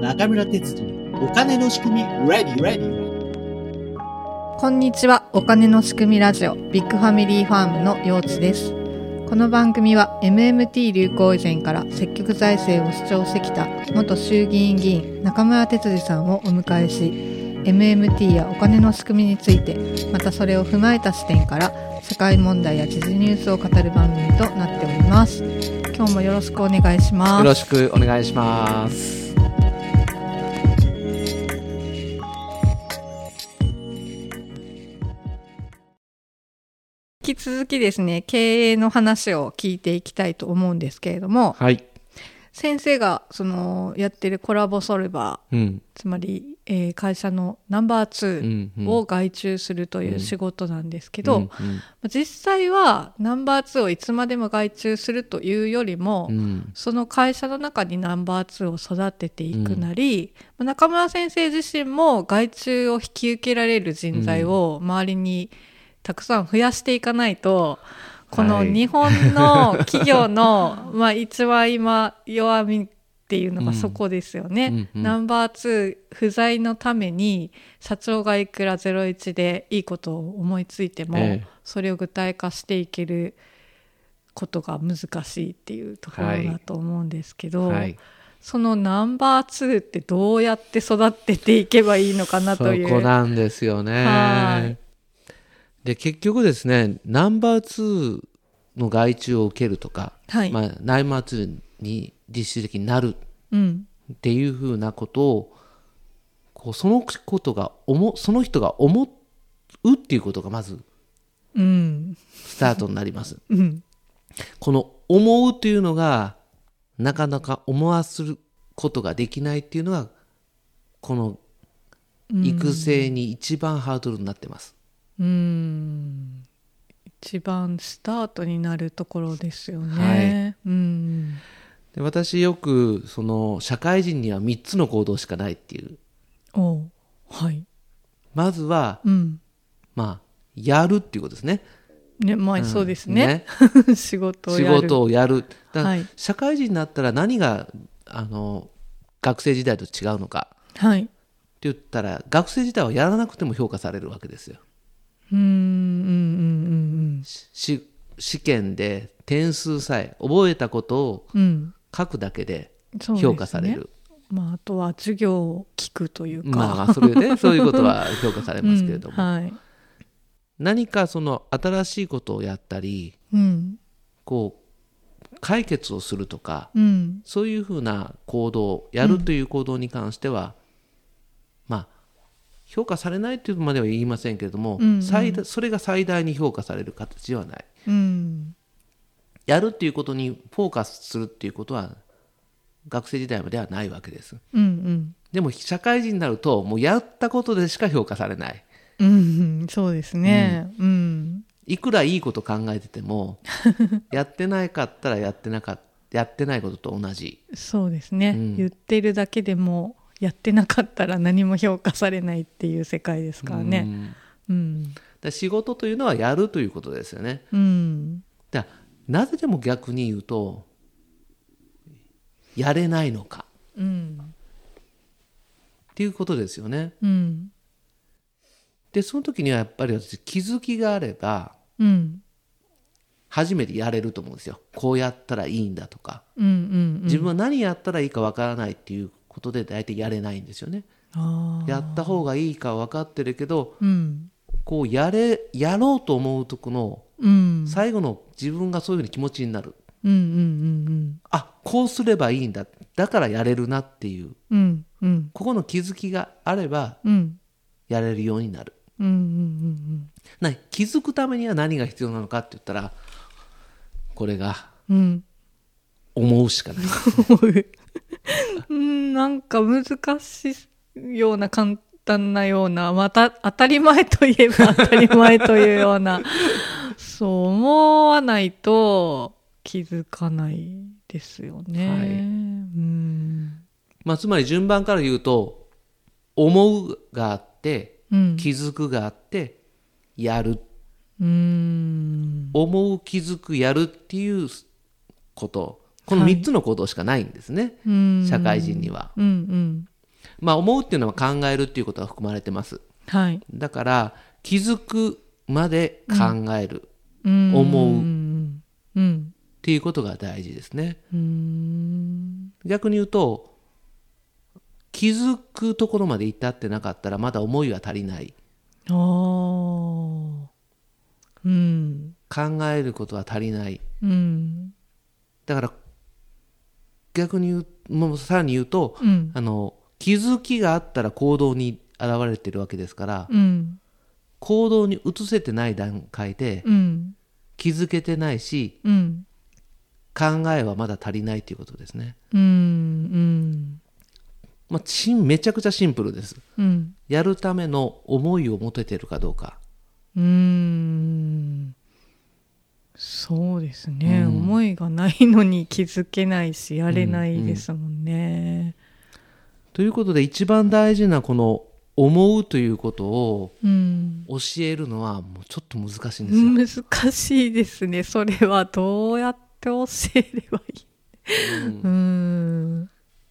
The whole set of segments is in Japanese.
中村哲次お金の仕組み Ready Ready こんにちは。お金の仕組みラジオビッグファミリーファームのようつです。この番組は MMT 流行以前から積極財政を主張してきた元衆議院議員中村哲司さんをお迎えし MMT やお金の仕組みについてまたそれを踏まえた視点から社会問題や時事ニュースを語る番組となっております。今日もよろしくお願いします。よろしくお願いします。引き続きですね、経営の話を聞いていきたいと思うんですけれども、はい。先生がそのやってるコラボソルバー、うん。つまり、えー会社のナンバーうんうん。2を外注するという仕事なんですけど、うん実際はナンバー2をいつまでも外注するというよりも、うん。うんその会社の中にナンバー2を育てていくなり、まあ中村先生自身も外注を引き受けられる人材を周りにたくさん増やしていかないと、このはい日本の企業の、まあ一番今弱みっていうのがそこですよね。うんうんナンバー2不在のために社長がいくら01でいいことを思いついても、ええそれを具体化していけることが難しいっていうところだと思うんですけど、はい。そのナンバー2ってどうやって育てていけばいいのかなそという。こなんですよはねい。で、結局ですね、ナンバー2の外注を受けるとか、はいまあ、ナンバー2に実質的になるっていうふうなことを、こうそのことが思、その人が思うっていうことがまずスタートになります。うんこの思うというのがなかなか思わすることができないっていうのがこの育成に一番ハードルになってます。うん一番スタートになるところですよはね。うんで私よくその社会人には3つの行動しかないっていうおうはい。まずはうんまあやるっていうことですね。ねまあ、そうですね。仕事を仕やる。事をやる。社会人になったら何があの学生時代と違うのかはい。って言ったら学生時代はやらなくても評価されるわけですよ。うんうんうんうんし試験で点数さえ覚えたことをうんうん。書くだけで評価される。まあ、あとは授業を聞くというか。まあまあそれで そういうことは評価されますけれども、うんはい。何かその新しいことをやったりうん。こう解決をするとかうん。そういうふうな行動やるという行動に関しては、まあ評価されないというまでは言いませんけれども、うんうん最大それが最大に評価される形ではないうん。やるっていうことにフォーカスするっていうことは学生時代まではないわけですうんでも社会人になるともうやったことでしか評価されないうん。うん。そうですね。うん。いくらいいこと考えてても やってないかったらやってなかったやってないことと同じそうですね、うん言ってるだけでもやってなかったら何も評価されないっていう世界ですからうね。んうん。だ仕事というのはやるということですよねうん。だなぜでも逆に言うとやれないのかうん。っていうことですよねうん。でその時にはやっぱり私気づきがあればうん。初めてやれると思うんですよこうやったらいいんだとかうん。うん。自分は何やったらいいかわからないっていうことで大体やれないんですよね。やった方がいいか分かってるけどうん。こうやれやろうと思うとこのうん。最後の自分がそういうふうに気持ちになるうん。うん。あこうすればいいんだだからやれるなっていううん。うん。うん。ここの気づきがあればうん。やれるようになるうん。うん。な気づくためには何が必要なのかって言ったらこれがうん。思うしかない うん。なんか難しいような簡単なような、また当たり前といえば当たり前というような、そう思わないと気づかないですよね。はいうん。まあつまり順番から言うと思うがあってうん。気づくがあってやるうん。思う気づくやるっていうことこのはい3つの行動しかないんですね、うん社会人には。うんうんまあ思うっていうのは考えるっていうことが含まれてます。はいだから気づくまで考えるっうん。思う。うん。うん。ていうことが大事ですね。うん逆に言うと気づくところまで至ってなかったらまだ思いは足りない。うん。考えることは足りない。うん。だから逆に言うもうさらに言うとうん。あの気づきがあったら行動に現れてるわけですからうん行動に移せてない段階でうん。気づけてないしうん。考えはまだ足りないということですね、うんうん。まあ、しんめちゃくちゃシンプルです。うん。やるための思いを持ててるかどうか。うーん。そうですね、うん。思いがないのに気づけないしやれないですもんね。ということで一番大事なこの思うということをうん、教えるのはもうちょっと難しいんですよ。難しいですね。それはどうやって教えればいい？うん。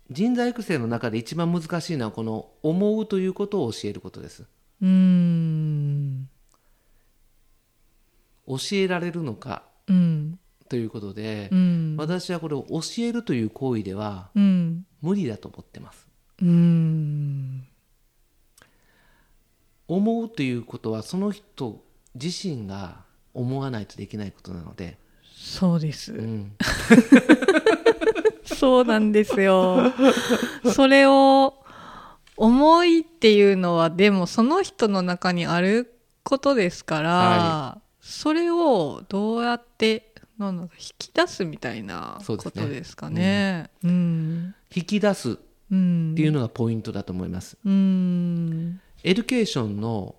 人材育成の中で一番難しいのはこの思うということを教えることです。うん。教えられるのかうん。ということでう、ん。私はこれを教えるという行為ではうん。無理だと思ってます。うん思うということはその人自身が思わないとできないことなので、そうです、うん、そうなんですよ。それを思いっていうのはでもその人の中にあることですから、はそれをどうやってなん引き出すみたいなこそうですねとですかね。うん。引き出すっうん。ていうのがポイントだと思います。うん。 education の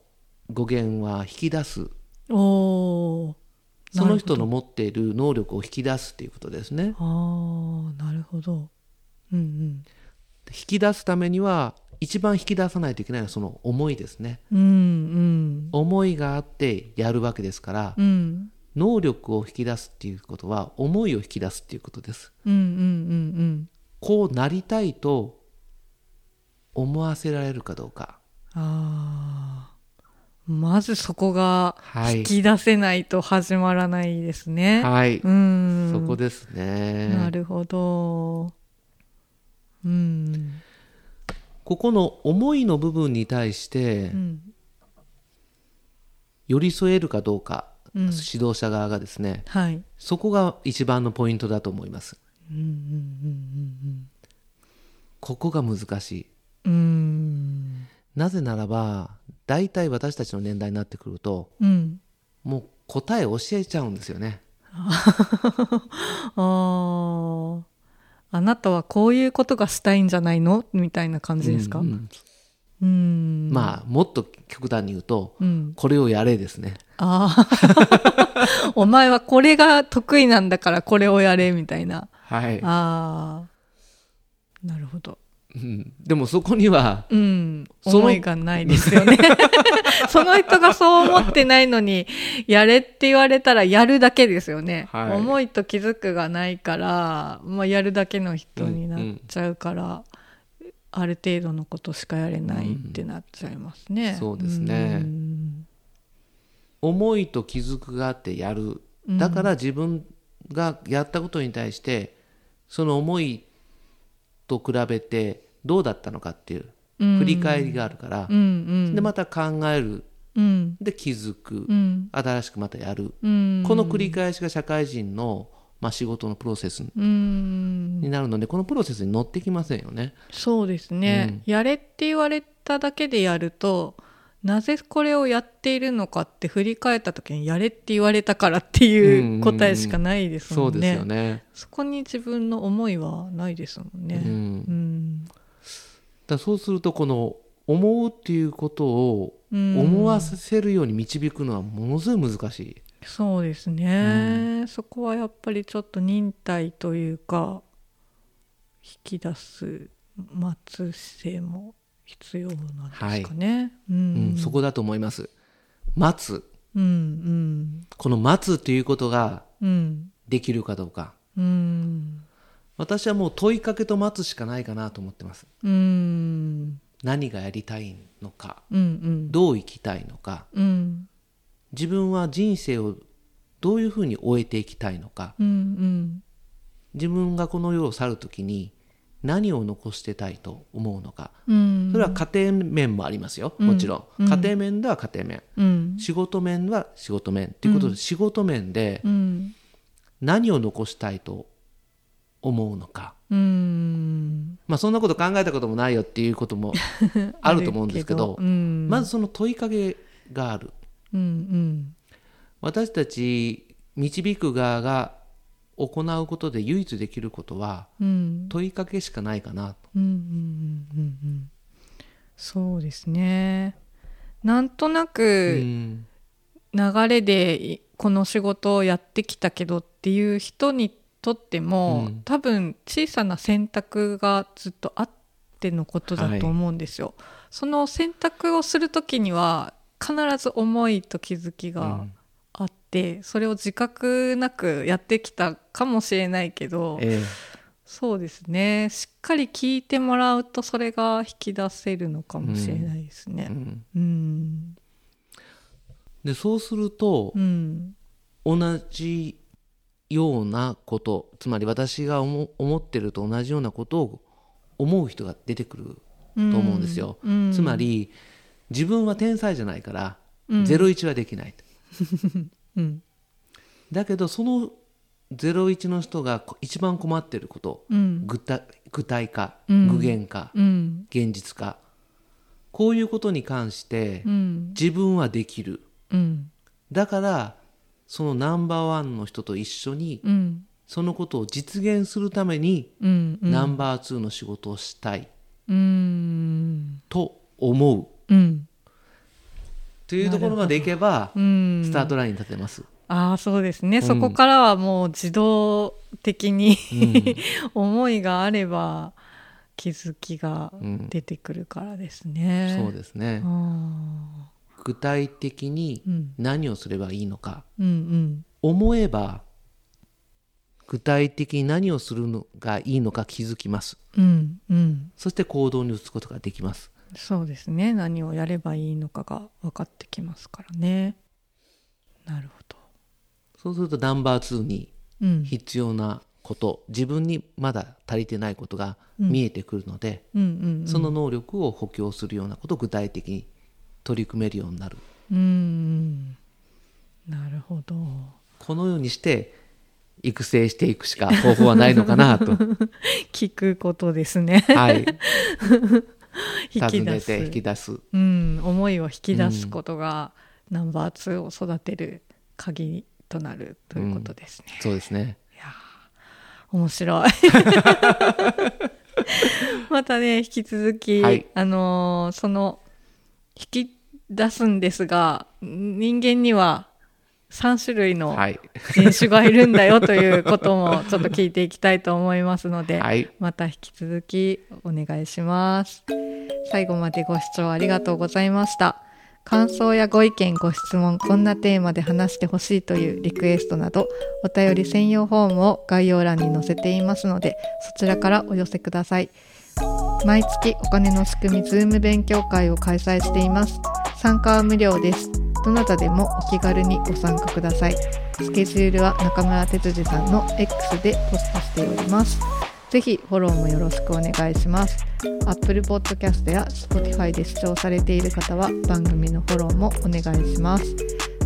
語源は引き出すその人の持っている能力を引き出すということですね。ああ、なるほど。うんうん。引き出すためには一番引き出さないといけないのはその思いですね。うんうん。思いがあってやるわけですから、うん。能力を引き出すっていうことは思いを引き出すっていうことです。うんうんうんこうなりたいと思わせられるかどうか。うん。ああ。まずそこがはい引き出せないと始まらないですね。はい。うん。そこですね。なるほど。うん。ここの思いの部分に対してうん。寄り添えるかどうか、うん指導者側がですね、はい。そこが一番のポイントだと思います。うんうんここが難しい。うんなぜならば、大体私たちの年代になってくると、うん。もう答え教えちゃうんですよね。ああ。あなたはこういうことがしたいんじゃないのみたいな感じですか、ううんん、うん。まあ、もっと極端に言うと、うん。これをやれですね。ああ。お前はこれが得意なんだからこれをやれみたいな。はい。ああ。なるほど。うんでもそこには、うん。その思いがないですよね。その人がそう思ってないのに、やれって言われたらやるだけですよね。はい思いと気づくがないから、まあ、やるだけの人になっちゃうから、ある程度のことしかやれないってなっちゃいますね。そうですねうん思いと気づくがあってやる。だから自分がやったことに対して、その思いと比べてどうだったのかっていううん振り返りがあるから。でまた考えるうん。で気づく、うん。新しくまたやる、うん。この繰り返しが社会人の、まあ、仕事のプロセスうん。になるのでこのプロセスに乗ってきませんよね。そうですね、やれって言われただけでやるとなぜこれをやっているのかって振り返った時にやれって言われたからっていう答えしかないですもんね。そうですよね。そこに自分の思いはないですもんね。うんうんだからそうするとこの思うっていうことをうん思わせるように導くのはものすごい難しい。そうですね、そこはやっぱりちょっと忍耐というか引き出す待つ姿勢も必要なんですかね。ううんん、そこだと思います。待つ。うんこの待つということがうんうんできるかどうか。うん私はもう問いかけと待つしかないかなと思ってます。うん。何がやりたいのかうんうん。どう生きたいのかうん。自分は人生をどういうふうに終えていきたいのかうんうん。自分がこの世を去る時に何を残してたいと思うのかうん。それは家庭面もありますよ。もちろん、うん。家庭面では家庭面。うん。仕事面は仕事面ということで、仕事面でうん。何を残したいと思うのか。うん。まあそんなこと考えたこともないよっていうことも あると思うんですけどうん。まずその問いかけがある。うんうん私たち導く側が行うことで唯一できることはうん。問いかけしかないかなと。うんうんうんうん。うんそうですね。なんとなうくん。流れでこの仕事をやってきたけどっていう人にとっても、うん。多分小さな選択がずっとあってのことだと思うんですよ。その選択をする時には必ず思いと気づきがあって、それを自覚なくやってきたかもしれないけど、えそうですね。しっかり聞いてもらうとそれが引き出せるのかもしれないですね。えうん。うん。でそうするとうん。同じようなことつまり私が思思ってると同じようなことを思う人が出てくると思うんですよ。うんつまり自分は天才じゃないから、うん。01はできない。と うん。だけどその01の人が一番困ってること、うん。具体具体化、うん。具現化、うん。現実化。こういうことに関してうん。自分はできる。うん。だからそのナンバーワンの人と一緒にうん。そのことを実現するためにうんうん。ナンバーツーの仕事をしたいうん。と思う。うん。というところまでいけばうん。スタートラインに立てます。ああそうですね、ん。そこからはもう自動的にうん。思いがあれば気づきがうん。出てくるからですね。そうですね。あ具体的に何をすればいいのか。うんうん。思えば具体的に何をするのがいいのか気づきます。うんうん。そして行動に移すことができます。そうですね。何をやればいいのかが分かってきますからね。なるほど。そうするとナンバー2にうん。必要なこと自分にまだ足りてないことが見えてくるので、うんうんうん。その能力を補強するようなことを具体的に取り組めるようになる。うん。なるほど。このようにして育成していくしか方法はないのかなと。聞くことですね。はい。引き出す。て引き出す。うん、思いを引き出すことが、ナンバー2を育てる鍵となるということですね。そうですね。いやー面白い。またね引き続き、はい。あのーその引き出すんですが人間には3種類のはい人種がいるんだよということもちょっと聞いていきたいと思いますので、はいまた引き続きお願いします。最後までご視聴ありがとうございました。感想やご意見、ご質問、こんなテーマで話してほしいというリクエストなど、お便り専用フォームを概要欄に載せていますので、そちらからお寄せください。毎月お金の仕組みズーム勉強会を開催しています。参加は無料です。どなたでもお気軽にご参加ください。スケジュールは中村哲司さんの X でポストしております。ぜひフォローもよろしくお願いします。Apple Podcast や Spotify で視聴されている方は番組のフォローもお願いします。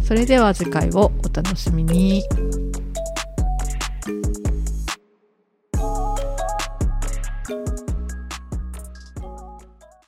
それでは次回をお楽しみに。